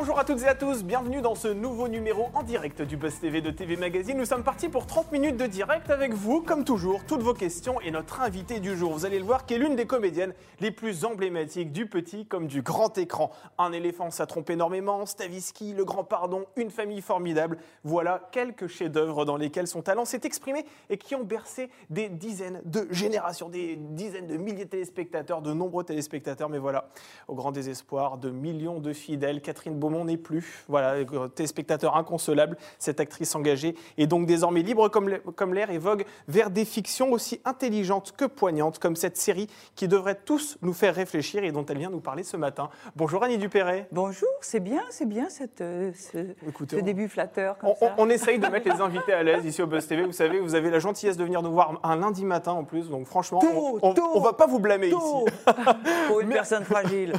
Bonjour à toutes et à tous, bienvenue dans ce nouveau numéro en direct du Buzz TV de TV Magazine. Nous sommes partis pour 30 minutes de direct avec vous, comme toujours, toutes vos questions et notre invité du jour. Vous allez le voir, qui est l'une des comédiennes les plus emblématiques du petit comme du grand écran. Un éléphant, ça trompe énormément, Stavisky, Le Grand Pardon, Une famille formidable. Voilà quelques chefs-d'œuvre dans lesquels son talent s'est exprimé et qui ont bercé des dizaines de générations, des dizaines de milliers de téléspectateurs, de nombreux téléspectateurs. Mais voilà, au grand désespoir de millions de fidèles, Catherine Beaumont n'est plus. Voilà, téléspectateur inconsolable, cette actrice engagée est donc désormais libre comme l'air et vogue vers des fictions aussi intelligentes que poignantes, comme cette série qui devrait tous nous faire réfléchir et dont elle vient nous parler ce matin. Bonjour Annie Dupéret. Bonjour, c'est bien, c'est bien cette, euh, ce, début flatteur. Comme on, ça. on, essaye de mettre les invités à l'aise ici au Buzz TV. Vous savez, vous avez la gentillesse de venir nous voir un lundi matin en plus, donc franchement, on, ne va pas vous blâmer ici. Pour une personne fragile.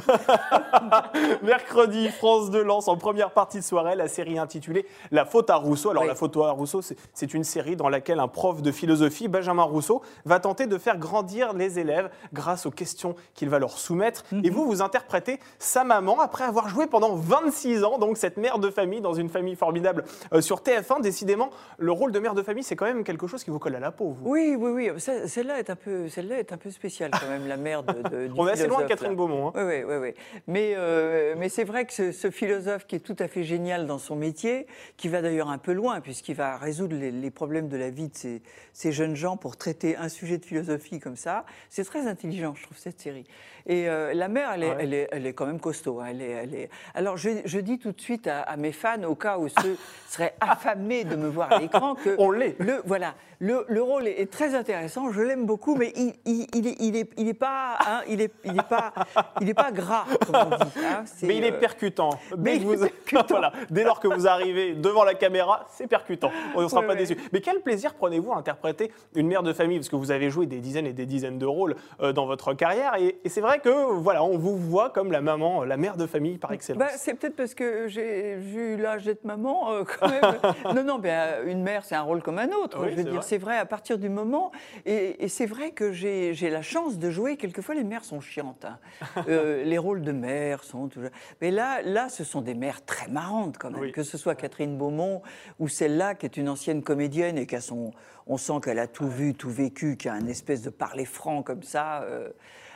Mercredi, France de lance en première partie de soirée la série intitulée La faute à Rousseau. Alors, La faute à Rousseau, c'est une série dans laquelle un prof de philosophie, Benjamin Rousseau, va tenter de faire grandir les élèves grâce aux questions qu'il va leur soumettre. Et mhm. vous, vous interprétez sa maman après avoir joué pendant 26 ans, donc cette mère de famille dans une famille formidable euh, sur TF1. Décidément, le rôle de mère de famille, c'est quand même quelque chose qui vous colle à la peau. Vous. Oui, oui, oui. Celle-là est un peu, celle-là est un peu spéciale quand même, la mère de. de On est assez loin de Catherine Beaumont. Hein. Oui, oui, oui, oui. Mais, euh, mais c'est vrai que ce, ce philosophe qui est tout à fait génial dans son métier, qui va d'ailleurs un peu loin, puisqu'il va résoudre les, problèmes de la vie de ces, ces, jeunes gens pour traiter un sujet de philosophie comme ça. C'est très intelligent, je trouve, cette série. Et euh, la mère, elle est, elle, est, elle est, quand même costaud. Hein. Elle est, elle est... Alors, je, je, dis tout de suite à, mes fans, au cas où ceux seraient affamés de me voir à l'écran, que. On l'est. Le, voilà. Le, le, rôle est, très intéressant, je l'aime beaucoup, mais il, il, il, est, il, est, il est pas, hein, il est, il est pas, il est pas gras, comme on dit. Hein. mais il est euh, percutant. Dès, vous... voilà. Dès lors que vous arrivez devant la caméra, c'est percutant. On ne sera pas déçu. Mais quel plaisir prenez-vous à interpréter une mère de famille, parce que vous avez joué des dizaines et des dizaines de rôles euh, dans votre carrière, et, et c'est vrai que voilà, on vous voit comme la maman, la mère de famille par excellence. Bah, c'est peut-être parce que j'ai vu l'âge d'être maman, euh, quand même. non, non, ben, une mère, c'est un rôle comme un autre. je veux dire, c'est vrai à partir du moment. Et, c'est vrai que j'ai la chance de jouer. Quelquefois, les mères sont chiantes. Hein. Euh, les rôles de mère sont toujours. Mais là, là, ce sont des mères très marrantes, quand même. Que ce soit Catherine Beaumont ou celle-là, qui est une ancienne comédienne et qui a son. On sent qu'elle a tout vu, tout vécu, qui a un espèce de parler franc comme ça. Euh,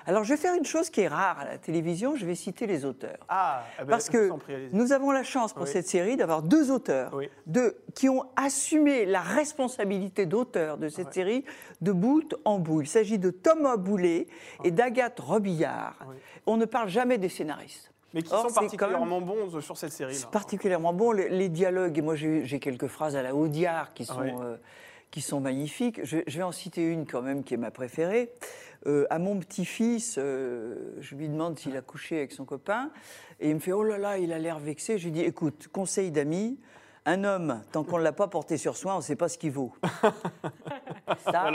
alors, je vais faire une chose qui est rare à la télévision, je vais citer les auteurs. Ah, eh ben, Parce que nous avons la chance pour cette série d'avoir deux auteurs qui ont assumé la responsabilité d'auteur de cette série de bout en bout. Il s'agit de Thomas Boulet et d'Agathe Robillard. On ne parle jamais des scénaristes. Mais qui sont particulièrement bons sur cette série. -là. Particulièrement bons. Les, dialogues, et moi j'ai quelques phrases à la Audiard qui sont, euh, qui sont magnifiques. Je, vais en citer une quand même qui est ma préférée. Euh, à mon petit-fils, euh, je lui demande s'il a couché avec son copain, et il me fait Oh là là, il a l'air vexé. Je lui dis Écoute, conseil d'amis, un homme, tant qu'on ne l'a pas porté sur soi, on ne sait pas ce qu'il vaut. ça,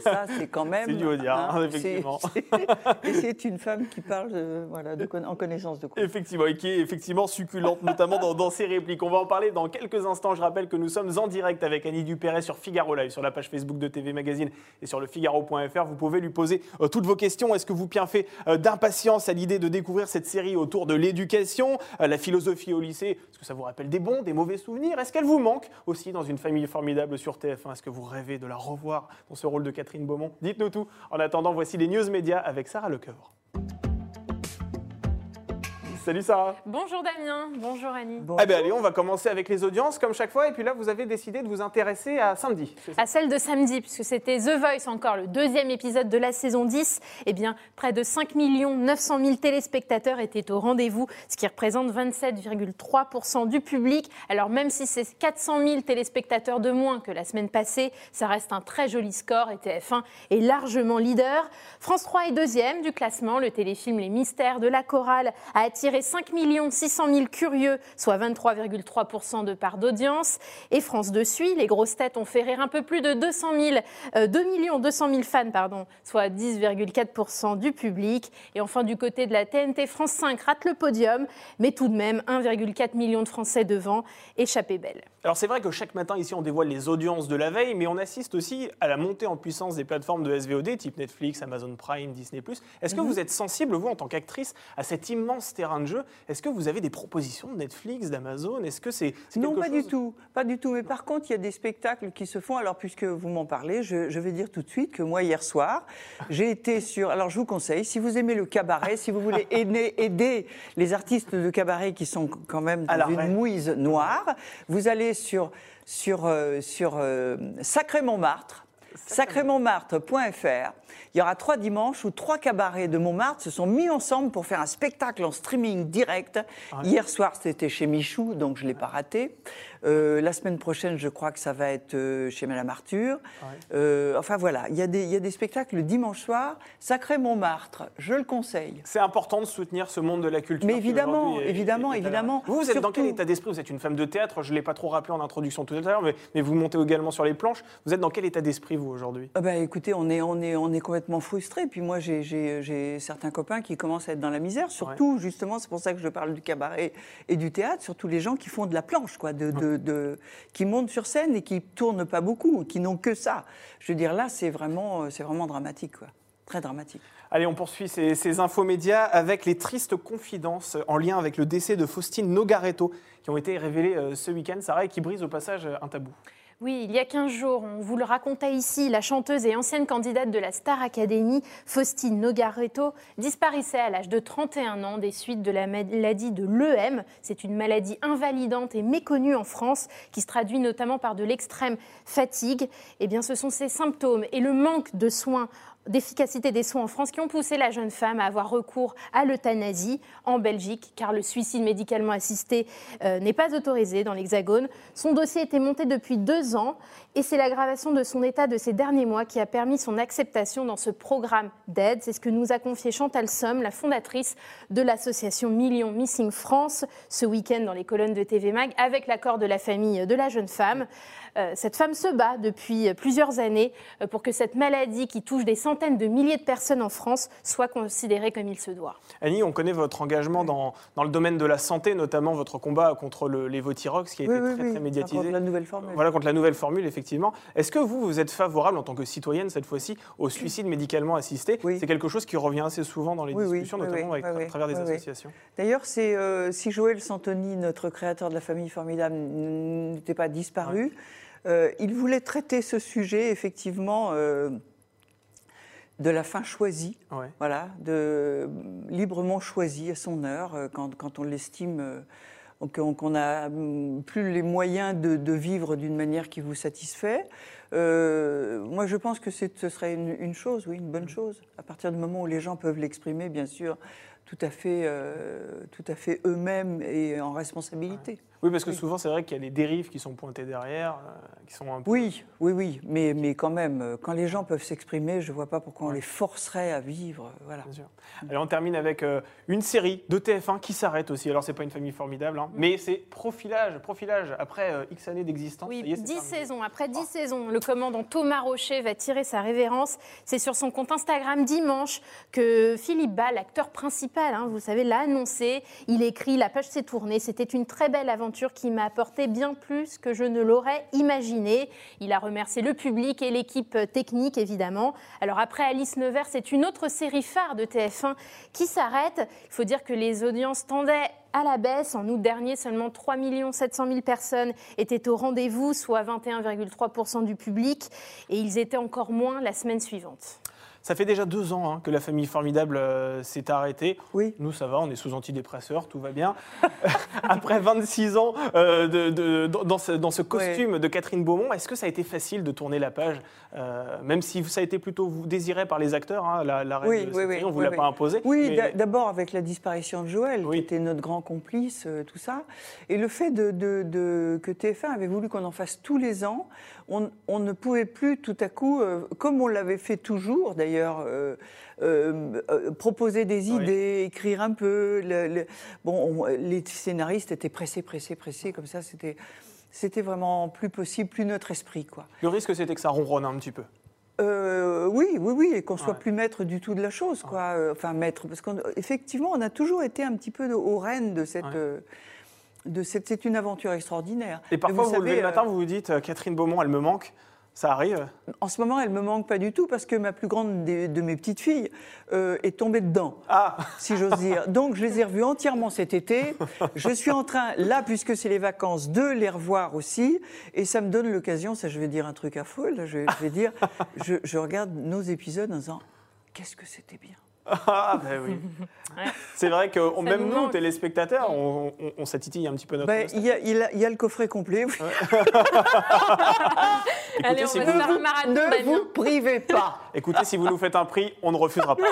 ça c'est quand même. C'est du Audiard, hein, effectivement. et c'est une femme qui parle voilà, en connaissance de cause. Effectivement, et qui est effectivement succulente, notamment dans, ses répliques. On va en parler dans quelques instants. Je rappelle que nous sommes en direct avec Annie Dupéret sur Figaro Live, sur la page Facebook de TV Magazine et sur le Figaro.fr. Vous pouvez lui poser euh, toutes vos questions. Est-ce que vous fait euh, d'impatience à l'idée de découvrir cette série autour de l'éducation, euh, la philosophie au lycée? Est-ce que ça vous rappelle des bons, des mauvais souvenirs? Est-ce qu'elle vous manque aussi dans une famille formidable sur TF1 Est-ce que vous rêvez de la revoir dans ce rôle de Catherine Beaumont? Dites-nous tout. En attendant, voici les news médias avec Sarah Lecoeur. Salut Sarah. Bonjour Damien, bonjour Annie. Eh bien allez, on va commencer avec les audiences comme chaque fois. Et puis là, vous avez décidé de vous intéresser à samedi. À celle de samedi, puisque c'était The Voice encore, le deuxième épisode de la saison 10. Eh bien, près de 5 900 000 téléspectateurs étaient au rendez-vous, ce qui représente 27,3% du public. Alors même si c'est 400 000 téléspectateurs de moins que la semaine passée, ça reste un très joli score et TF1 est largement leader. France 3 est deuxième du classement. Le téléfilm Les Mystères de la Chorale a attiré 5 600 000 curieux, soit 23,3% de part d'audience. Et France 2 suit. Les grosses têtes ont fait rire un peu plus de 200 000, 2 millions 200 000 fans, pardon, soit 10,4% du public. Et enfin, du côté de la TNT, France 5 rate le podium, mais tout de même 1,4 million de Français devant. Échappée belle. Alors c'est vrai que chaque matin ici on dévoile les audiences de la veille, mais on assiste aussi à la montée en puissance des plateformes de SVOD type Netflix, Amazon Prime, Disney+. Est-ce que mhm. vous êtes sensible, vous, en tant qu'actrice, à cet immense terrain terrain de jeu. Est-ce que vous avez des propositions de Netflix, d'Amazon? Est-ce que c'est non pas du tout, pas du tout. Mais par contre, il y a des spectacles qui se font. Alors puisque vous m'en parlez, je, vais dire tout de suite que moi hier soir, j'ai été sur. Alors je vous conseille, si vous aimez le cabaret, si vous voulez aider, aider les artistes de cabaret qui sont quand même dans une mouise noire, vous allez sur sur euh, sur euh, Sacré Montmartre sacrémontmartre.fr. Il y aura trois dimanches où trois cabarets de Montmartre se sont mis ensemble pour faire un spectacle en streaming direct. Hier soir, c'était chez Michou, donc je ne l'ai pas raté. Euh, la semaine prochaine, je crois que ça va être euh, chez Madame Arthur. Euh, enfin voilà, il y, a des, il y, a des spectacles le dimanche soir. Sacré Montmartre, je le conseille. C'est important de soutenir ce monde de la culture. Mais évidemment, évidemment, évidemment. Vous, vous êtes dans quel état d'esprit? Vous êtes une femme de théâtre, je ne l'ai pas trop rappelé en introduction tout à l'heure, mais, mais, vous montez également sur les planches. Vous êtes dans quel état d'esprit, vous, aujourd'hui? Ah bah, Écoutez, on est, on, est, on est complètement frustrés. Puis moi, j'ai certains copains qui commencent à être dans la misère. Surtout, justement, c'est pour ça que je parle du cabaret et du théâtre, surtout les gens qui font de la planche, quoi, de, de, qui montent sur scène et qui tournent pas beaucoup, qui n'ont que ça. Je veux dire, là, c'est vraiment, c'est vraiment dramatique, quoi. Très dramatique. Allez, on poursuit ces, ces infos avec les tristes confidences en lien avec le décès de Faustine Nogaretto qui ont été révélées euh, ce week-end, Sarah, et qui brisent au passage un tabou. Oui, il y a 15 jours, on vous le racontait ici, la chanteuse et ancienne candidate de la Star Academy, Faustine Nogaretto, disparaissait à l'âge de 31 ans des suites de la maladie de l'EM. C'est une maladie invalidante et méconnue en France qui se traduit notamment par de l'extrême fatigue. Eh bien, ce sont ces symptômes et le manque de soins d'efficacité des soins en France qui ont poussé la jeune femme à avoir recours à l'euthanasie en Belgique, car le suicide médicalement assisté euh, n'est pas autorisé dans l'Hexagone. Son dossier était monté depuis deux ans et c'est l'aggravation de son état de ces derniers mois qui a permis son acceptation dans ce programme d'aide. C'est ce que nous a confié Chantal Somme, la fondatrice de l'association Millions Missing France, ce week-end dans les colonnes de TV Mag, avec l'accord de la famille de la jeune femme. Euh, cette femme se bat depuis plusieurs années euh, pour que cette maladie qui touche des centaines de milliers de personnes en France soit considérée comme il se doit. Annie, on connaît votre engagement dans, dans le domaine de la santé, notamment votre combat contre le lévothyrox qui a été très, très médiatisé. Contre la nouvelle formule. Voilà, contre la nouvelle formule, effectivement. Est-ce que vous, vous êtes favorable en tant que citoyenne, cette fois-ci, au suicide médicalement assisté? C'est quelque chose qui revient assez souvent dans les discussions, notamment à travers des associations. D'ailleurs, c'est euh, si Joël Santoni, notre créateur de la famille formidable, n'était pas disparu, euh, il voulait traiter ce sujet, effectivement, euh, de la fin choisie, voilà, de librement choisie à son heure, euh, quand, on l'estime, qu'on n'a plus les moyens de, vivre d'une manière qui vous satisfait. moi, je pense que ce serait une, une, chose, oui, une bonne chose. À partir du moment où les gens peuvent l'exprimer, bien sûr, tout à fait, tout à fait eux-mêmes et en responsabilité. Oui, parce que souvent, c'est vrai qu'il y a des dérives qui sont pointées derrière, euh, qui sont un peu... Oui, oui, oui, mais, mais quand même, euh, quand les gens peuvent s'exprimer, je ne vois pas pourquoi on les forcerait à vivre. Euh, voilà. Bien sûr. Allez, on termine avec une série de TF1 qui s'arrête aussi. Alors, c'est pas une famille formidable, hein, mais c'est Profilage. Profilage, après X années d'existence. Oui, 10 saisons. Après 10 saisons, le commandant Thomas Rocher va tirer sa révérence. C'est sur son compte Instagram dimanche que Philippe Ball, l'acteur principal, hein, vous savez, l'a annoncé. Il écrit La page s'est tournée. C'était une très belle aventure qui m'a apporté bien plus que je ne l'aurais imaginé. Il a remercié le public et l'équipe technique, évidemment. Alors après Alice Nevers, c'est une autre série phare de TF1 qui s'arrête. Il faut dire que les audiences tendaient à la baisse. En août dernier, seulement 3 700 000 personnes étaient au rendez-vous, soit 21,3% du public, et ils étaient encore moins la semaine suivante. Ça fait déjà deux ans hein, que la famille formidable euh, s'est arrêtée. Oui. Nous, ça va, on est sous antidépresseurs, tout va bien. Après 26 ans euh, de, dans, ce, costume de Catherine Beaumont, est-ce que ça a été facile de tourner la page euh, Même si ça a été plutôt désiré par les acteurs, hein, la, la règle oui, on ne vous l'a pas imposé. Oui, d'abord avec la disparition de Joël, qui était notre grand complice, tout ça. Et le fait de, que TF1 avait voulu qu'on en fasse tous les ans, on, ne pouvait plus tout à coup, comme on l'avait fait toujours d'ailleurs, euh, euh, euh, proposer des idées, écrire un peu. bon, les scénaristes étaient pressés, pressés, pressés, comme ça, c'était, c'était vraiment plus possible, plus notre esprit, quoi. Le risque, c'était que ça ronronne un petit peu. oui, oui, oui, et qu'on soit plus maître du tout de la chose, quoi. enfin, maître, parce qu'effectivement, on a toujours été un petit peu au règne de cette. de cette c'est une aventure extraordinaire. Et parfois, vous, vous levez le matin, vous vous dites, Catherine Beaumont, elle me manque. Ça arrive En ce moment, elle me manque pas du tout parce que ma plus grande de mes petites filles euh, est tombée dedans, Ah si j'ose dire. Donc, je les ai revues entièrement cet été. Je suis en train, là, puisque c'est les vacances, de les revoir aussi. Et ça me donne l'occasion, ça, je vais dire un truc affreux, là, je, je vais dire, je, je regarde nos épisodes en disant, qu'est-ce que c'était bien. Ah, ben oui. Ouais. C'est vrai que on- même nous téléspectateurs, on, on, on s'attitille un petit peu notre Ben. Il y, a, il a- il y a le coffret complet. oui. Allez, on si va vous- faire un marathon, Ne Damien. vous privez pas. Écoutez, si vous nous faites un prix, on ne refusera pas.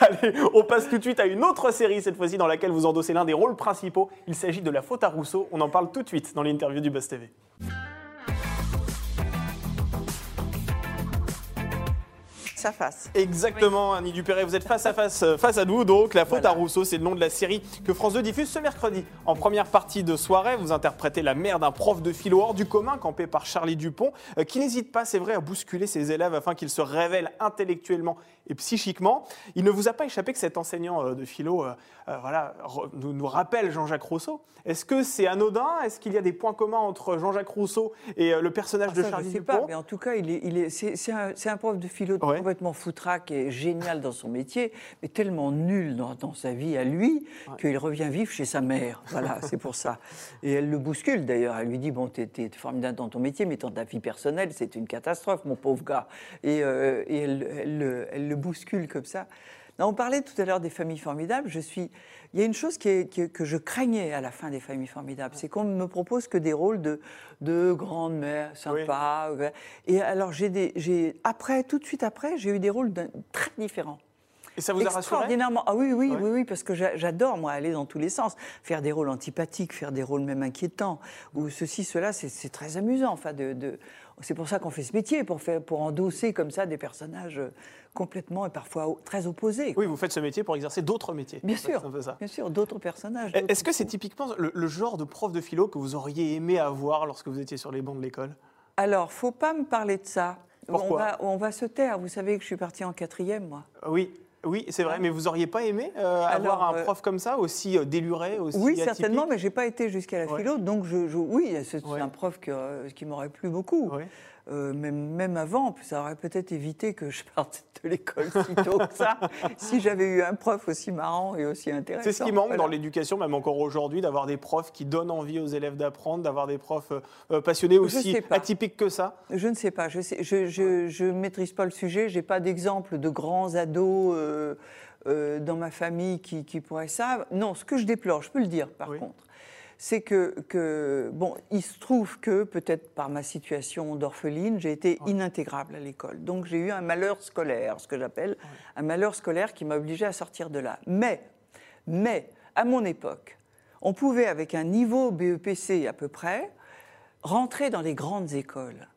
Allez, on passe tout de suite à une autre série, cette fois-ci, dans laquelle vous endossez l'un des rôles principaux. Il s'agit de La faute à Rousseau. On en parle tout de suite dans l'interview du Buzz TV. Ça fasse. Exactement, Annie Dupéret, vous êtes face à face, euh, face à nous. Donc, La faute Voilà. à Rousseau, c'est le nom de la série que France 2 diffuse ce mercredi. En première partie de soirée, vous interprétez la mère d'un prof de philo hors du commun, campé par Charlie Dupont, euh, qui n'hésite pas, c'est vrai, à bousculer ses élèves afin qu'ils se révèlent intellectuellement et psychiquement. Il ne vous a pas échappé que cet enseignant euh, de philo euh, euh, voilà, nous, nous rappelle Jean-Jacques Rousseau. Est-ce que c'est anodin? Est-ce qu'il y a des points communs entre Jean-Jacques Rousseau et le personnage Ah, de ça, Charlie je sais Dupont? pas, mais en tout cas, il est, il est, c'est, un, prof de philo Ouais. Complètement foutraque et génial dans son métier, mais tellement nul dans, dans sa vie à lui qu'il revient vivre chez sa mère. Voilà, c'est pour ça. Et elle le bouscule d'ailleurs. Elle lui dit Bon, t'es, formidable dans ton métier, mais dans ta vie personnelle, c'est une catastrophe, mon pauvre gars. Et, euh, et elle, elle le- elle le bouscule comme ça. Non, on parlait tout à l'heure des familles formidables. Je suis. Il y a une chose qui est- qui est- que je craignais à la fin des familles formidables, c'est qu'on ne me propose que des rôles de, de grande mère sympa. ouais. Et alors j'ai des, j'ai après, tout de suite après, j'ai eu des rôles très différents. Et ça vous a Extraordinairement. Ah oui, oui, oui, oui, parce que j'a- j'adore, moi, aller dans tous les sens. Faire des rôles antipathiques, faire des rôles même inquiétants, ou ceci, cela, c'est très amusant. Enfin, de, de- C'est pour ça qu'on fait ce métier, pour, faire, pour endosser comme ça des personnages euh, complètement et parfois très opposés. Oui, vous faites ce métier pour exercer d'autres métiers. Bien sûr, ça. bien sûr, d'autres personnages. Est-ce que c'est typiquement le, le genre de prof de philo que vous auriez aimé avoir lorsque vous étiez sur les bancs de l'école? Alors, faut pas me parler de ça. Pourquoi? On, va, on va se taire. Vous savez que je suis partie en quatrième, moi. Oui, oui, c'est vrai. Mais vous auriez pas aimé euh, avoir un euh, prof comme ça, aussi euh, déluré, aussi Oui, atypique? certainement, mais j'ai pas été jusqu'à la Ouais. philo, donc je, je- oui, c'est Ouais. un prof que, qui m'aurait plu beaucoup. Ouais. Euh, même, même avant, ça aurait peut-être évité que je parte de l'école si tôt que ça, si j'avais eu un prof aussi marrant et aussi intéressant. C'est ce qui manque Voilà. dans l'éducation, même encore aujourd'hui, d'avoir des profs qui donnent envie aux élèves d'apprendre, d'avoir des profs euh, passionnés aussi atypiques que ça. Je ne sais pas, je ne je, je, je maîtrise pas le sujet, j'ai pas d'exemple de grands ados euh, euh, dans ma famille qui, qui pourraient ça. Non, ce que je déplore, je peux le dire par Oui. contre, c'est que, que, bon, il se trouve que peut-être par ma situation d'orpheline, j'ai été inintégrable à l'école. Donc j'ai eu un malheur scolaire, ce que j'appelle un malheur scolaire qui m'a obligé à sortir de là. Mais, mais, à mon époque, on pouvait, avec un niveau BEPC à peu près, rentrer dans les grandes écoles.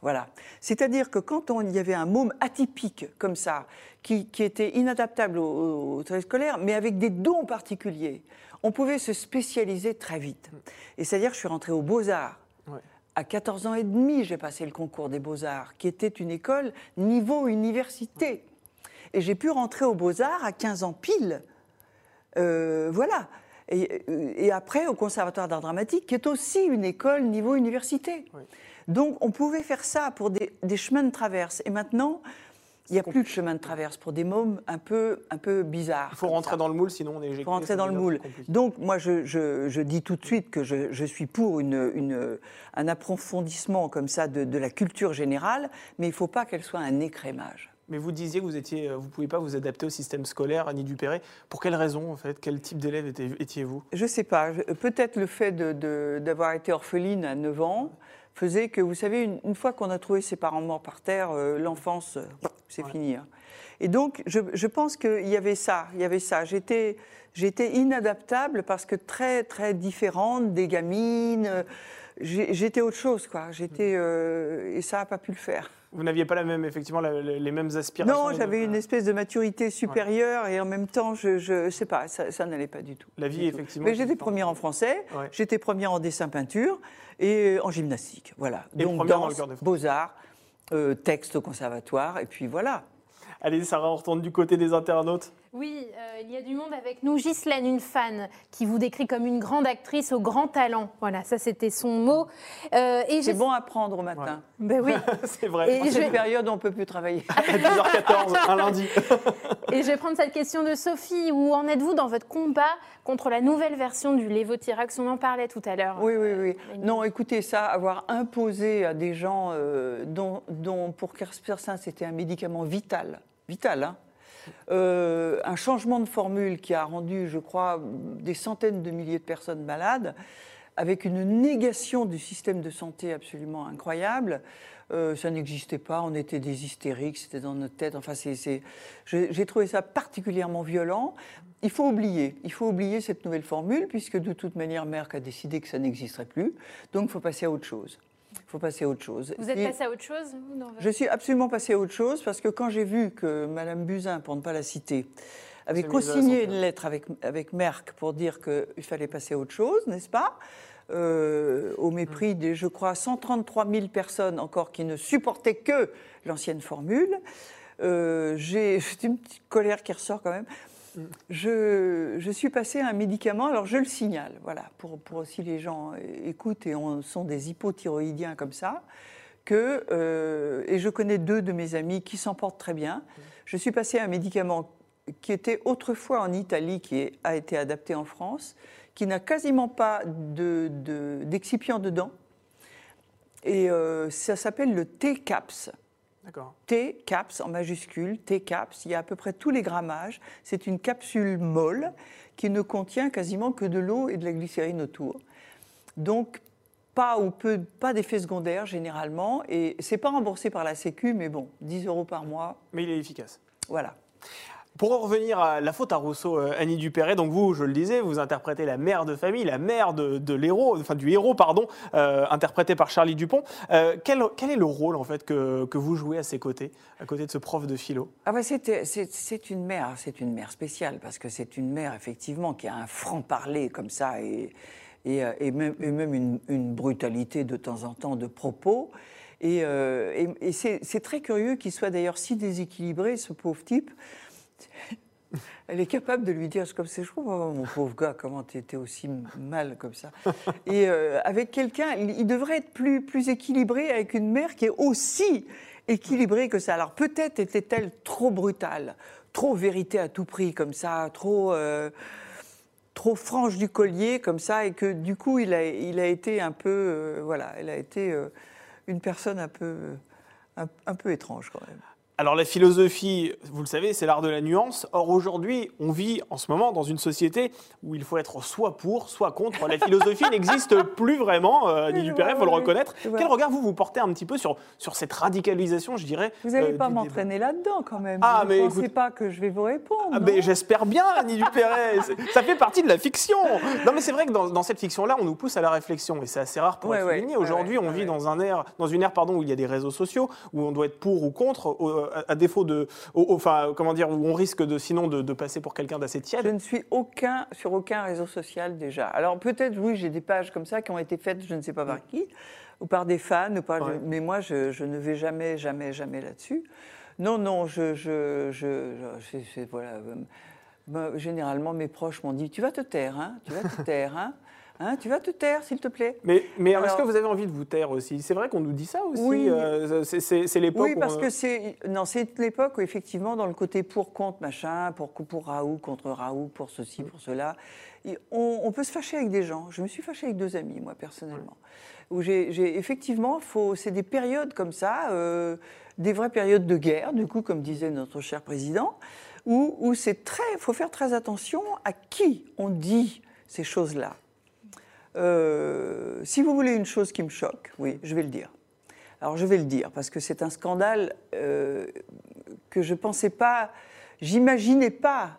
Voilà. C'est-à-dire que quand on, il y avait un môme atypique comme ça, qui, qui était inadaptable au, au travail scolaire, mais avec des dons particuliers, on pouvait se spécialiser très vite. Et c'est-à-dire que je suis rentrée aux Beaux-Arts. Ouais. À 14 ans et demi, j'ai passé le concours des Beaux-Arts, qui était une école niveau université. Et j'ai pu rentrer aux Beaux-Arts à 15 ans pile. Euh, voilà. Et, et après, au Conservatoire d'art dramatique, qui est aussi une école niveau université. Donc, on pouvait faire ça pour des, des chemins de traverse. Et maintenant, il n'y a plus de chemin de traverse pour des mômes un peu, un peu bizarres. Il faut rentrer ça. dans le moule, sinon on est éjecté. Il faut rentrer dans le moule. Donc, moi, je, je- je dis tout de suite que je, je suis pour une, une- un approfondissement comme ça de, de la culture générale, mais il ne faut pas qu'elle soit un écrémage. Mais vous disiez que vous étiez, euh, vous pouvez pas vous adapter au système scolaire, Annie Dupéret. Pour quelle raison, en fait? Quel type d'élève étiez- étiez-vous? Je ne sais pas. Peut-être le fait d'avoir été orpheline à 9 ans faisait que, vous savez, une, une fois qu'on a trouvé ses parents morts par terre, euh, l'enfance, euh, c'est Ouais. fini. hein. Et donc, je, je pense qu'il y avait ça. Il y avait ça. J'étais, j'étais inadaptable parce que très, très différente des gamines. J'étais autre chose, quoi. J'étais euh, et ça n'a pas pu le faire. Vous n'aviez pas la même, effectivement, la- les mêmes aspirations Non, j'avais une espèce de maturité supérieure et en même temps, je, je sais pas, ça, ça n'allait pas du tout. La vie, tout. effectivement, Mais j'étais première en français, Ouais. j'étais première en dessin-peinture et en gymnastique. Voilà. Et Donc première dans le danse, Euh, texte au conservatoire et puis voilà. Allez, Sarah, on retourne du côté des internautes. Oui, euh, il y a du monde avec nous. Ghislaine, une fan, qui vous décrit comme une grande actrice au grand talent. Voilà, ça c'était son mot. Euh, c'est bon à prendre au matin. Ben oui. c'est vrai. Et en cette période, on ne peut plus travailler. à 10h14, un lundi. et je vais prendre cette question de Sophie. Où en êtes-vous dans votre combat contre la nouvelle version du Levotirax On en parlait tout à l'heure. Oui, oui, oui. Non, écoutez, ça, avoir imposé à des gens euh, dont, dont, pour certains, c'était un médicament vital, vital, hein, euh, un changement de formule qui a rendu, je crois, des centaines de milliers de personnes malades, avec une négation du système de santé absolument incroyable. Euh, ça n'existait pas, on était des hystériques, c'était dans notre tête. Enfin, c'est, j'ai trouvé ça particulièrement violent. Il faut oublier, il faut oublier cette nouvelle formule, puisque de toute manière, Merck a décidé que ça n'existerait plus. Donc, il faut passer à autre chose. Il faut passer à autre chose. Vous êtes passé à autre chose Je suis absolument passé à autre chose parce que quand j'ai vu que Mme Buzyn, pour ne pas la citer, avait co-signé une lettre avec, avec Merck pour dire qu'il fallait passer à autre chose, n'est-ce pas? Euh, Au mépris des, je crois, 133 000 personnes encore qui ne supportaient que l'ancienne formule. Euh, j'ai une petite colère qui ressort quand même je, suis passée à un médicament, alors je le signale, voilà, pour, pour aussi les gens écoutent et on, sont des hypothyroïdiens comme ça, que, euh, et je connais deux de mes amis qui s'en portent très bien, je suis passée à un médicament qui était autrefois en Italie, qui a été adapté en France, qui n'a quasiment pas d'excipient de, dedans, et euh, ça s'appelle le T-CAPS. T caps en majuscule, T caps, il y a à peu près tous les grammages. C'est une capsule molle qui ne contient quasiment que de l'eau et de la glycérine autour. Donc pas ou peu, pas d'effet secondaire généralement, et c'est pas remboursé par la Sécu, mais bon, 10 euros par mois. Mais il est efficace. Voilà. Pour revenir à la faute à Rousseau, euh, Annie Dupéret, donc vous, je le disais, vous interprétez la mère de famille, la mère de, l'héros, enfin du héros, pardon, euh, interprété par Charlie Dupont. Euh, quel, est le rôle en fait que, vous jouez à ses côtés, à côté de ce prof de philo? Ah bah c'est, une mère, c'est une mère spéciale parce que c'est une mère effectivement qui a un franc parler comme ça et, et, même, une, brutalité de temps en temps de propos. Et, c'est très curieux qu'il soit d'ailleurs si déséquilibré, ce pauvre type elle est capable de lui dire comme c'est, je trouve, oh, mon pauvre gars, comment tu étais aussi mal comme ça. Et euh, avec quelqu'un, il devrait être plus, plus équilibré avec une mère qui est aussi équilibrée que ça. Alors peut-être était-elle trop brutale, trop vérité à tout prix comme ça, trop. Euh, trop franche du collier comme ça et que du coup il a, il a été un peu euh, voilà elle a été une personne un peu un peu étrange quand même. Alors la philosophie, vous le savez, c'est l'art de la nuance. Or aujourd'hui, on vit en ce moment dans une société où il faut être soit pour, soit contre. La philosophie n'existe plus vraiment, euh, dit il faut le reconnaître. Quel regard vous vous portez un petit peu sur, sur cette radicalisation, je dirais Vous n'allez euh, pas m'entraîner là-dedans quand même. Ah, vous mais ne pensez pas que je vais vous répondre ah, J'espère bien, Annie Dupéret. ça fait partie de la fiction. Non mais c'est vrai que dans, cette fiction-là, on nous pousse à la réflexion et c'est assez rare pour être souligné. Aujourd'hui, on vit dans, un air, dans une ère pardon, où il y a des réseaux sociaux, où on doit être pour ou contre à, défaut de, enfin, comment dire, où on risque de, sinon de, passer pour quelqu'un d'assez tiède Je ne suis aucun, sur aucun réseau social déjà. Alors peut-être, oui, j'ai des pages comme ça qui ont été faites, je ne sais pas par qui, ou par des fans, ou par, mais moi, je, ne vais jamais, jamais, jamais là-dessus. Non, non, je, je, je, voilà. Euh, généralement, mes proches m'ont dit, tu vas te taire, hein, tu vas te taire, hein. Hein, tu vas te taire, s'il te plaît. Mais, mais est-ce que vous avez envie de vous taire aussi? C'est vrai qu'on nous dit ça aussi. Oui, euh, c'est l'époque. Oui, parce que c'est non, c'est l'époque où effectivement, dans le côté pour contre machin, pour pour Raoult contre Raoult, pour ceci, pour cela, on, peut se fâcher avec des gens. Je me suis fâchée avec deux amis, moi personnellement, où j'ai effectivement, faut, c'est des périodes comme ça, euh, des vraies périodes de guerre, du coup, comme disait notre cher président, où, où c'est très, faut faire très attention à qui on dit ces choses-là. Euh, si vous voulez une chose qui me choque, oui, je vais le dire. Alors je vais le dire parce que c'est un scandale euh, que je pensais pas, j'imaginais pas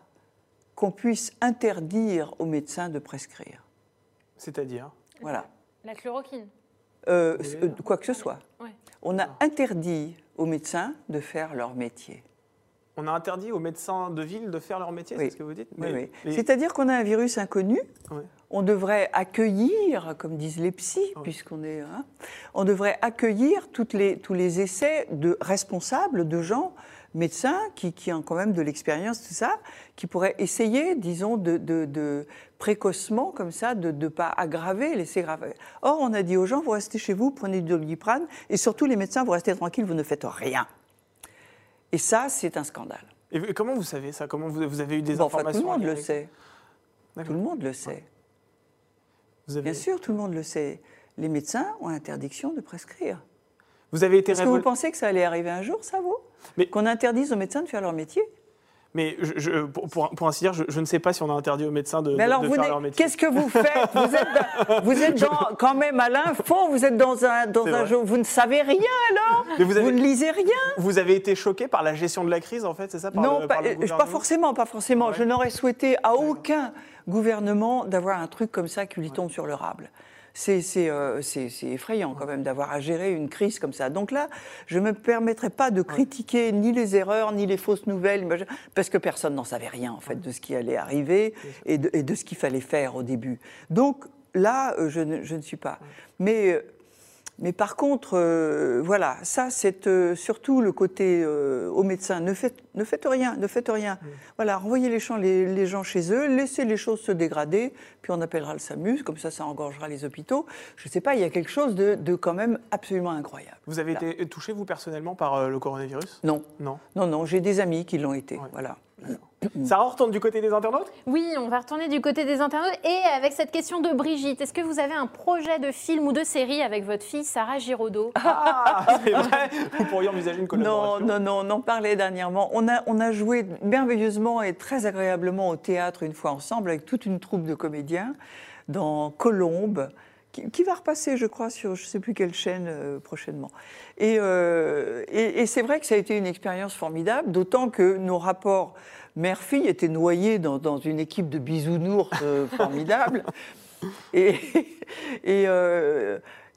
qu'on puisse interdire aux médecins de prescrire. C'est-à-dire? Voilà. La chloroquine. Euh, quoi que ce soit. On a interdit aux médecins de faire leur métier. On a interdit aux médecins de ville de faire leur métier, c'est ce que vous dites Oui, C'est-à-dire qu'on a un virus inconnu. On devrait accueillir, comme disent les psys, puisqu'on est. Hein, on devrait accueillir toutes les, tous les essais de responsables, de gens médecins qui, qui, ont quand même de l'expérience, tout ça, qui pourraient essayer, disons, de, de, précocement, comme ça, de ne pas aggraver, laisser graver. Or, on a dit aux gens, vous restez chez vous, prenez du doliprane, et surtout les médecins, vous restez tranquilles, vous ne faites rien. Et ça, c'est un scandale. Et comment vous savez ça? Comment vous, avez eu des informations Tout le monde le sait. Tout le monde le sait. Bien sûr, tout le monde le sait. Les médecins ont interdiction de prescrire. Vous avez été Est-ce que vous pensez que ça allait arriver un jour, ça, vous? Mais... Qu'on interdise aux médecins de faire leur métier? Mais je, pour, ainsi dire, je, ne sais pas si on a interdit aux médecins de, mais alors faire leur métier. Qu'est-ce que vous faites? Vous êtes, dans, quand même à l'info, vous êtes dans un, dans un jeu, vous ne savez rien alors? Vous, ne lisez rien? Vous avez été choqué par la gestion de la crise, en fait, c'est ça Non, pas, pas, forcément, pas forcément. Je n'aurais souhaité à aucun gouvernement d'avoir un truc comme ça qui lui tombe sur le rable. Euh, c'est effrayant quand même d'avoir à gérer une crise comme ça. Donc là, je ne me permettrai pas de critiquer ni les erreurs, ni les fausses nouvelles, parce que personne n'en savait rien en fait de ce qui allait arriver et de, et de ce qu'il fallait faire au début. Donc là, euh, je ne, je ne suis pas. Mais euh, mais par contre, euh, voilà, ça c'est euh, surtout le côté euh, aux médecins. Ne faites, ne faites rien, ne faites rien. Voilà, renvoyez les gens, les, gens chez eux, laissez les choses se dégrader, puis on appellera le SAMUS, comme ça ça engorgera les hôpitaux. Je ne sais pas, il y a quelque chose de, quand même absolument incroyable. Vous avez été touché vous personnellement par le coronavirus? Non. Non. Non, non, j'ai des amis qui l'ont été. Voilà. Sarah, on retourne du côté des internautes? Oui, on va retourner du côté des internautes. Et avec cette question de Brigitte, est-ce que vous avez un projet de film ou de série avec votre fille Sarah Giraudot? Ah, c'est vrai. Vous pourriez envisager une collaboration. Non, non, non, on en parlait dernièrement. On a, on a joué merveilleusement et très agréablement au théâtre une fois ensemble avec toute une troupe de comédiens dans Colombe qui, va repasser, je crois, sur je ne sais plus quelle chaîne euh, prochainement. Euh, et, et, c'est vrai que ça a été une expérience formidable, d'autant que nos rapports mère-fille étaient noyés dans, une équipe de bisounours euh, formidable. Et, et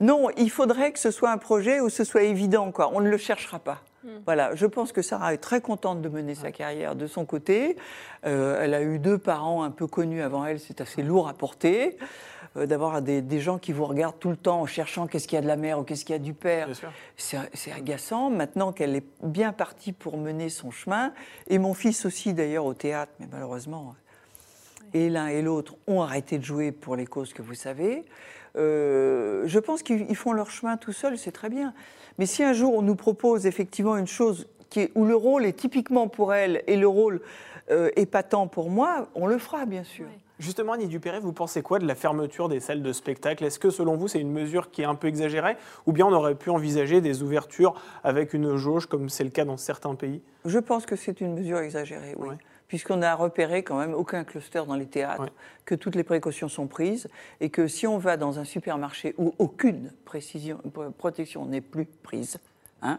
non, il faudrait que ce soit un projet où ce soit évident, quoi. On ne le cherchera pas. Hmm. Voilà, je pense que Sarah est très contente de mener sa carrière de son côté. elle a eu deux parents un peu connus avant elle, c'est assez lourd à porter. Euh, d'avoir des, gens qui vous regardent tout le temps en cherchant qu'est-ce qu'il y a de la mère ou qu'est-ce qu'il y a du père. C'est agaçant. Maintenant qu'elle est bien partie pour mener son chemin, et mon fils aussi d'ailleurs au théâtre, mais malheureusement, et l'un et l'autre ont arrêté de jouer pour les causes que vous savez. Euh, je pense qu'ils font leur chemin tout seuls, c'est très bien. Mais si un jour on nous propose effectivement une chose qui est, où le rôle est typiquement pour elle et le rôle euh, épatant pour moi, on le fera bien sûr. Justement, Annie Dupéret, vous pensez quoi de la fermeture des salles de spectacle? Est-ce que selon vous, c'est une mesure qui est un peu exagérée? Ou bien on aurait pu envisager des ouvertures avec une jauge, comme c'est le cas dans certains pays? Je pense que c'est une mesure exagérée, oui. Puisqu'on a repéré quand même aucun cluster dans les théâtres, que toutes les précautions sont prises, et que si on va dans un supermarché où aucune précision, protection n'est plus prise, hein,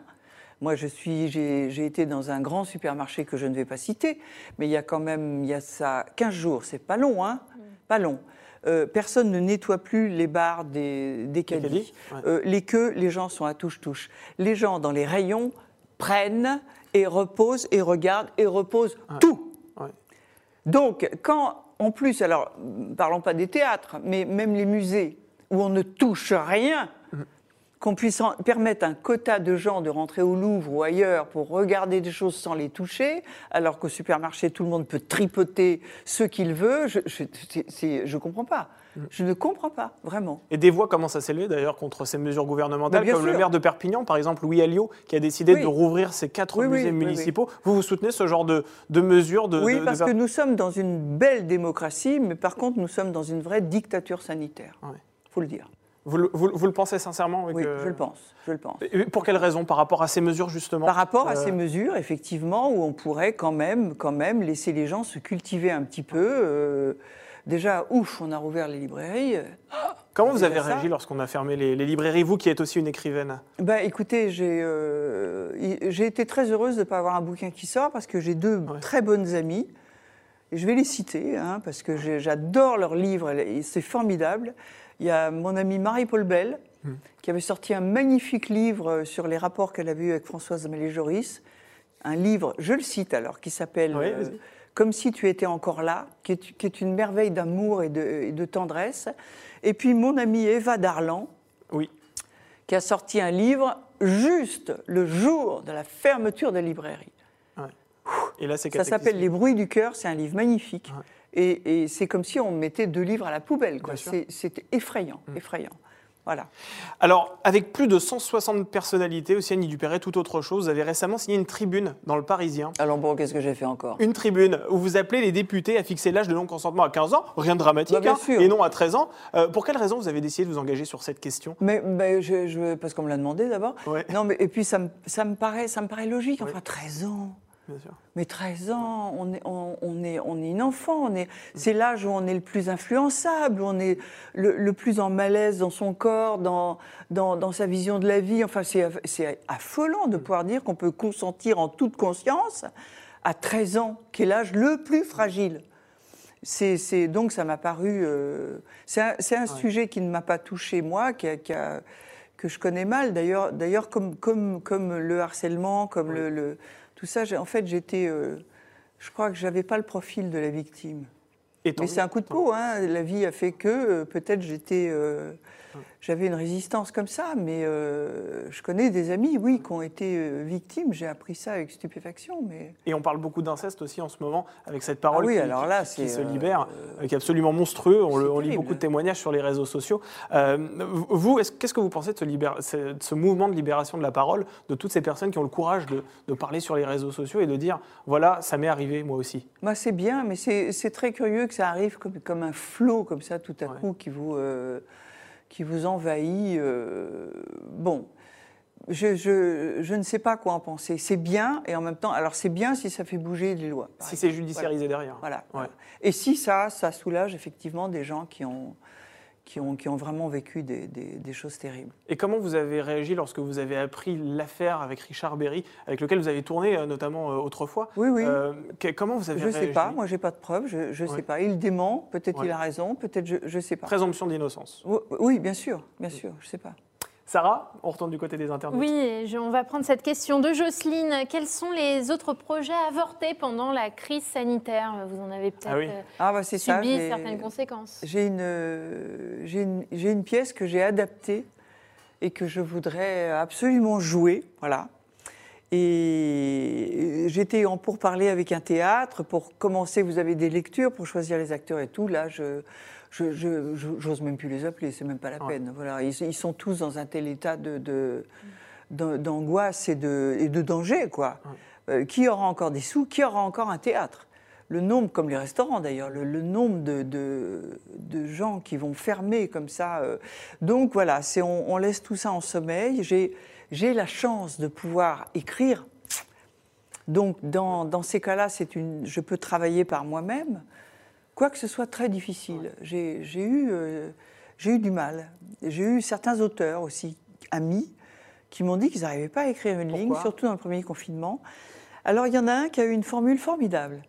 moi, je suis, j'ai été dans un grand supermarché que je ne vais pas citer, mais il y a quand même, il y a ça 15 jours, c'est pas long, hein. Pas long. Euh, personne ne nettoie plus les barres des, des caddies. Euh, les queues, les gens sont à touche-touche. Les gens dans les rayons prennent et reposent et regardent et reposent tout. Donc, quand, en plus, alors, parlons pas des théâtres, mais même les musées, où on ne touche rien, qu'on puisse permettre un quota de gens de rentrer au Louvre ou ailleurs pour regarder des choses sans les toucher, alors qu'au supermarché, tout le monde peut tripoter ce qu'il veut, je ne comprends pas. Je ne comprends pas, vraiment. Et des voix commencent à s'élever d'ailleurs contre ces mesures gouvernementales, comme le maire de Perpignan, par exemple, Louis Alliot, qui a décidé de rouvrir ses quatre musées municipaux. Vous, vous soutenez ce genre de, mesures de, Oui, parce que nous sommes dans une belle démocratie, mais par contre, nous sommes dans une vraie dictature sanitaire. Il faut le dire. Vous le, pensez sincèrement Oui, je le pense. Je le pense. pour quelles raisons Par rapport à ces mesures, justement Par rapport à euh, ces mesures, effectivement, où on pourrait quand même, quand même laisser les gens se cultiver un petit peu. Euh, déjà, ouf, on a rouvert les librairies. Comment vous avez réagi lorsqu'on a fermé les, librairies, vous qui êtes aussi une écrivaine? Bah, Écoutez, j'ai euh, été très heureuse de ne pas avoir un bouquin qui sort parce que j'ai deux très bonnes amies. Et je vais les citer hein, parce que j'adore leurs livres, c'est formidable. Il y a mon amie Marie-Paul Bell, hmm. qui avait sorti un magnifique livre sur les rapports qu'elle avait eus avec Françoise Amélie-Joris. Un livre, je le cite alors, qui s'appelle euh, Comme si tu étais encore là, qui est, une merveille d'amour et de, tendresse. Et puis mon amie Eva Darlan, oui. qui a sorti un livre juste le jour de la fermeture des librairies. Et là, c'est Ça s'appelle Les bruits du cœur, c'est un livre magnifique. Et, et c'est comme si on mettait deux livres à la poubelle. C'est- effrayant, Mm. effrayant. Voilà. Alors, avec plus de 160 personnalités, aussi Annie Dupéret, tout autre chose, vous avez récemment signé une tribune dans le Parisien. Alors bon, qu'est-ce que j'ai fait encore? Une tribune où vous appelez les députés à fixer l'âge de non-consentement à 15 ans, rien de dramatique, Bah, bien hein, sûr. et non à 13 ans. Euh, pour quelle raison vous avez décidé de vous engager sur cette question? Mais, mais je, je- parce qu'on me l'a demandé d'abord. Ouais. Non, mais et puis ça me, ça me paraît, ça me paraît logique. Enfin, 13 ans. Bien sûr. Mais 13 ans, on est, on, on est, on est une enfant. C'est l'âge où on est le plus influençable, où on est le, le plus en malaise dans son corps, dans, dans, dans sa vision de la vie. Enfin, c'est, affolant de pouvoir dire qu'on peut consentir en toute conscience à 13 ans, qui est l'âge le plus fragile. C'est, donc ça m'a paru. euh, c'est un, sujet qui ne m'a pas touché moi, qui a- qui a- que je connais mal. D'ailleurs, d'ailleurs comme, comme, comme le harcèlement, comme le, le- tout ça. En fait, j'étais. euh, je crois que j'avais pas le profil de la victime. Et Mais c'est un coup de peau. Hein. La vie a fait que euh, peut-être j'étais. euh, j'avais une résistance comme ça, mais euh, je connais des amis, oui, qui ont été euh, victimes. J'ai appris ça avec stupéfaction, mais Et on parle beaucoup d'inceste aussi en ce moment, avec cette parole Ah oui, qui, alors qui- là, qui c'est, se euh, libère, euh, qui est absolument monstrueux. On, le- c'est on lit beaucoup de témoignages sur les réseaux sociaux. Euh, vous, est-ce- qu'est-ce que vous pensez de ce, de mouvement de libération de la parole, de toutes ces personnes qui ont le courage de, de parler sur les réseaux sociaux et de dire, voilà, ça m'est arrivé moi aussi? Moi, c'est bien, mais c'est c'est très curieux que ça arrive comme, comme un flot, comme ça, tout à Ouais. coup, qui vous, euh, qui vous envahit. euh, bon, je, je, je ne sais pas quoi en penser. C'est bien, et en même temps, alors c'est bien si ça fait bouger les lois. Si c'est judiciarisé derrière. Voilà. Ouais. Et si ça, ça soulage effectivement des gens qui ont, qui ont, qui ont vraiment vécu des, des- des choses terribles. Et comment vous avez réagi lorsque vous avez appris l'affaire avec Richard Berry, avec lequel vous avez tourné euh, notamment euh, autrefois? Oui, oui. Euh, que- comment vous avez je ne réagi? sais pas, moi j'ai pas de preuves, je ne Ouais. sais pas. Il dément, peut-être Ouais. il a raison, peut-être je ne sais pas. Présomption d'innocence. Oui, Oui, bien sûr, bien sûr, je ne sais pas. Sarah, on retourne du côté des internautes. Oui, je- on va prendre cette question de Jocelyne. Quels sont les autres projets avortés pendant la crise sanitaire? Vous en avez peut-être Ah oui. euh, Ah bah ça. subi j'ai- certaines conséquences. J'ai une, euh, une, j'ai une pièce que j'ai adaptée et que je voudrais absolument jouer. Voilà. Et j'étais en pourparlers avec un théâtre pour commencer. Vous avez des lectures pour choisir les acteurs et tout. Là, je. Je- j'ose même plus les appeler, c'est même pas la Ouais. peine. Voilà, ils, ils sont tous dans un tel état de, de- d'an- d'angoisse et de, et de danger, quoi. Euh, qui aura encore des sous Qui aura encore un théâtre? Le nombre, comme les restaurants d'ailleurs, le, le nombre de, de- de gens qui vont fermer comme ça. euh. Donc voilà, c'est, on, on laisse tout ça en sommeil. J'ai, j'ai la chance de pouvoir écrire. Donc dans, dans ces cas-là, c'est une, je peux travailler par moi-même, quoique ce soit très difficile. J'ai, eu, euh, eu du mal. J'ai eu certains auteurs aussi, amis, qui m'ont dit qu'ils n'arrivaient pas à écrire une ligne, surtout dans le premier confinement. Alors il y en a un qui a eu une formule formidable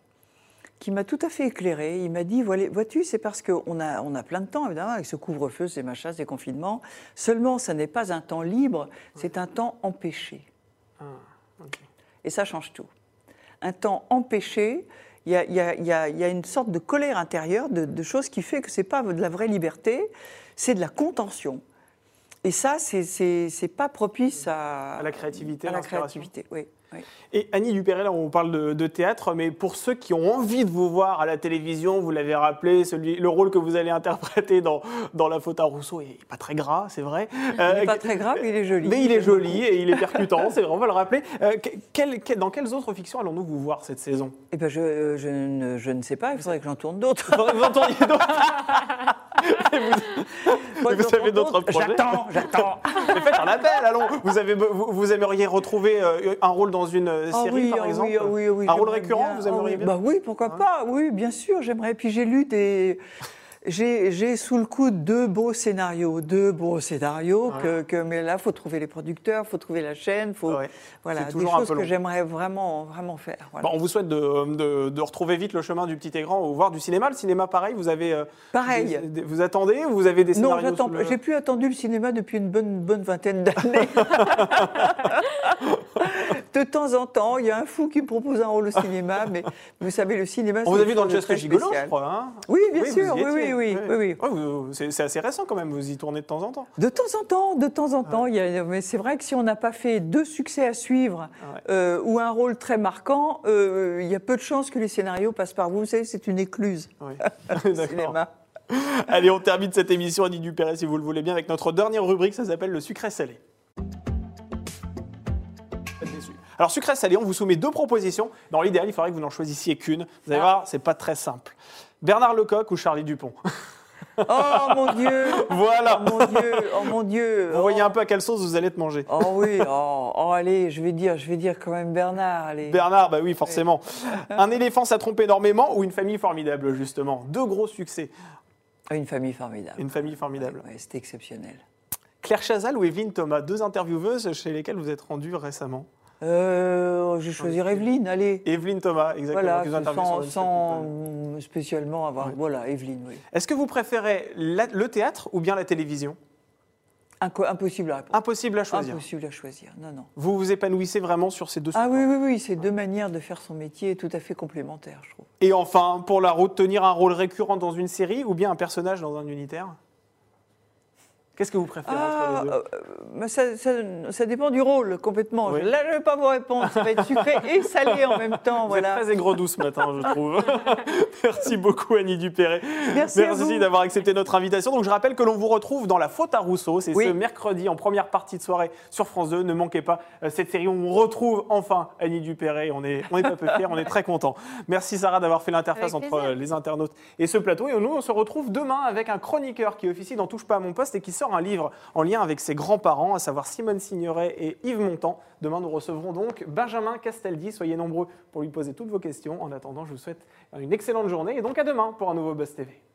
qui m'a tout à fait éclairé. Il m'a dit, vois-tu, c'est parce qu'on a, on a plein de temps, évidemment, avec ce couvre-feu, ces machins, ces confinements. Seulement, ça n'est pas un temps libre, c'est un temps empêché. Ah. Et ça change tout. Un temps empêché, il y a, il y a- il y a- il y a une sorte de colère intérieure, de, de choses qui fait que ce n'est pas de la vraie liberté, c'est de la contention. Et ça, c'est- c'est c'est pas propice à, À la créativité, à la créativité. Oui, oui. Et Annie Dupéret, là, on parle de, de théâtre, mais pour ceux qui ont envie de vous voir à la télévision, vous l'avez rappelé, celui, le rôle que vous allez interpréter dans, dans La faute à Rousseau est pas très gras, c'est vrai. Il Euh, n'est pas très grave, il est joli. Mais il est joli et il est percutant, c'est vrai, on va le rappeler. Euh, que- quel- quel- dans quelles autres fictions allons-nous vous voir cette saison? Eh ben je, je ne, je ne sais pas, il faudrait que j'en tourne d'autres. Vous entendiez d'autres? Et vous, Moi, vous avez d'autres projets? J'attends, j'attends. mais faites un appel, allons vous, avez, vous, vous aimeriez retrouver euh, un rôle dans une euh, Ah série, oui, par ah exemple oui, ah oui, oui, Un rôle récurrent, bien. vous Ah aimeriez oui, bien Bah oui, pourquoi pas, oui, bien sûr, j'aimerais. Puis j'ai lu des. J'ai sous le coude deux beaux scénarios, deux beaux scénarios, que, que- mais là, il faut trouver les producteurs, il faut trouver la chaîne, faut, Ouais. voilà, des choses que j'aimerais vraiment, vraiment faire. voilà. Bon, on vous souhaite de, de- de retrouver vite le chemin du petit écran ou voir du cinéma. Le cinéma, pareil, vous avez. euh, Pareil. des- vous attendez ou vous avez des Non, scénarios j'attends. sous le- J'ai plus attendu le cinéma depuis une bonne, bonne vingtaine d'années. de temps en temps, il y a un fou qui me propose un rôle au cinéma, mais vous savez, le cinéma. On vous a vu dans Just très Gigolo, je crois. hein? Oui, bien Oui, sûr, oui, oui, oui, oui, oui, c'est assez récent quand même, vous y tournez de temps en temps. De temps en temps, de temps en temps. mais c'est vrai que si on n'a pas fait deux succès à suivre Ouais. euh, ou un rôle très marquant, euh, il y a peu de chances que les scénarios passent par vous. Vous savez, c'est une écluse. Oui. cinéma. Allez, on termine cette émission, Annie Dupéret, si vous le voulez bien, avec notre dernière rubrique, ça s'appelle le sucré salé. Alors, sucré salé, on vous soumet deux propositions. Dans l'idéal, il faudrait que vous n'en choisissiez qu'une. Vous allez Ah. voir, c'est pas très simple. Bernard Lecoq ou Charlie Dupont Oh mon Dieu Voilà. Oh mon Dieu Oh mon Dieu Vous voyez un peu à quelle sauce vous allez te manger. Oh oui, oh, oh, allez, je vais dire, je vais dire quand même Bernard, allez. Bernard, bah oui, forcément. Un éléphant, ça trompe énormément ou une famille formidable, justement? Deux gros succès. Une famille formidable. Une famille formidable. Ouais, C'était exceptionnel. Claire Chazal ou Evelyne Thomas, deux intervieweuses chez lesquelles vous êtes rendu récemment. Euh, je vais choisir Evelyne, allez. Evelyne Thomas, exactement. Voilà, sans, mm, spécialement avoir. Voilà, Evelyne, oui. Est-ce que vous préférez la- le théâtre ou bien la télévision? Inco- impossible à répondre. Impossible à choisir. Impossible à choisir. Non, non. Vous vous épanouissez vraiment sur ces deux Ah supports. oui, oui, oui, c'est deux manières de faire son métier tout à fait complémentaires, je trouve. Et enfin, pour la route, tenir un rôle récurrent dans une série ou bien un personnage dans un unitaire? Qu'est-ce que vous préférez Ah, entre les deux? euh, mais ça, ça- ça dépend du rôle, complètement. Oui. Là, je ne vais pas vous répondre. Ça va être sucré et salé en même temps. Vous Voilà. êtes très aigre douce ce matin, je trouve. Merci beaucoup, Annie Dupéret. Merci d'avoir accepté notre invitation. Donc, je rappelle que l'on vous retrouve dans La Faute à Rousseau. C'est Oui. ce mercredi en première partie de soirée sur France 2. Ne manquez pas euh, cette série où on retrouve enfin Annie Dupéret. On est, on est pas peu fiers, on est très contents. Merci, Sarah, d'avoir fait l'interface entre plaisir. euh, les internautes et ce plateau. Et nous, on se retrouve demain avec un chroniqueur qui officie dans Touche pas à mon poste et qui un livre en lien avec ses grands-parents, à savoir Simone Signoret et Yves Montand. Demain, nous recevrons donc Benjamin Castaldi. Soyez nombreux pour lui poser toutes vos questions. En attendant, je vous souhaite une excellente journée et donc à demain pour un nouveau Buzz TV.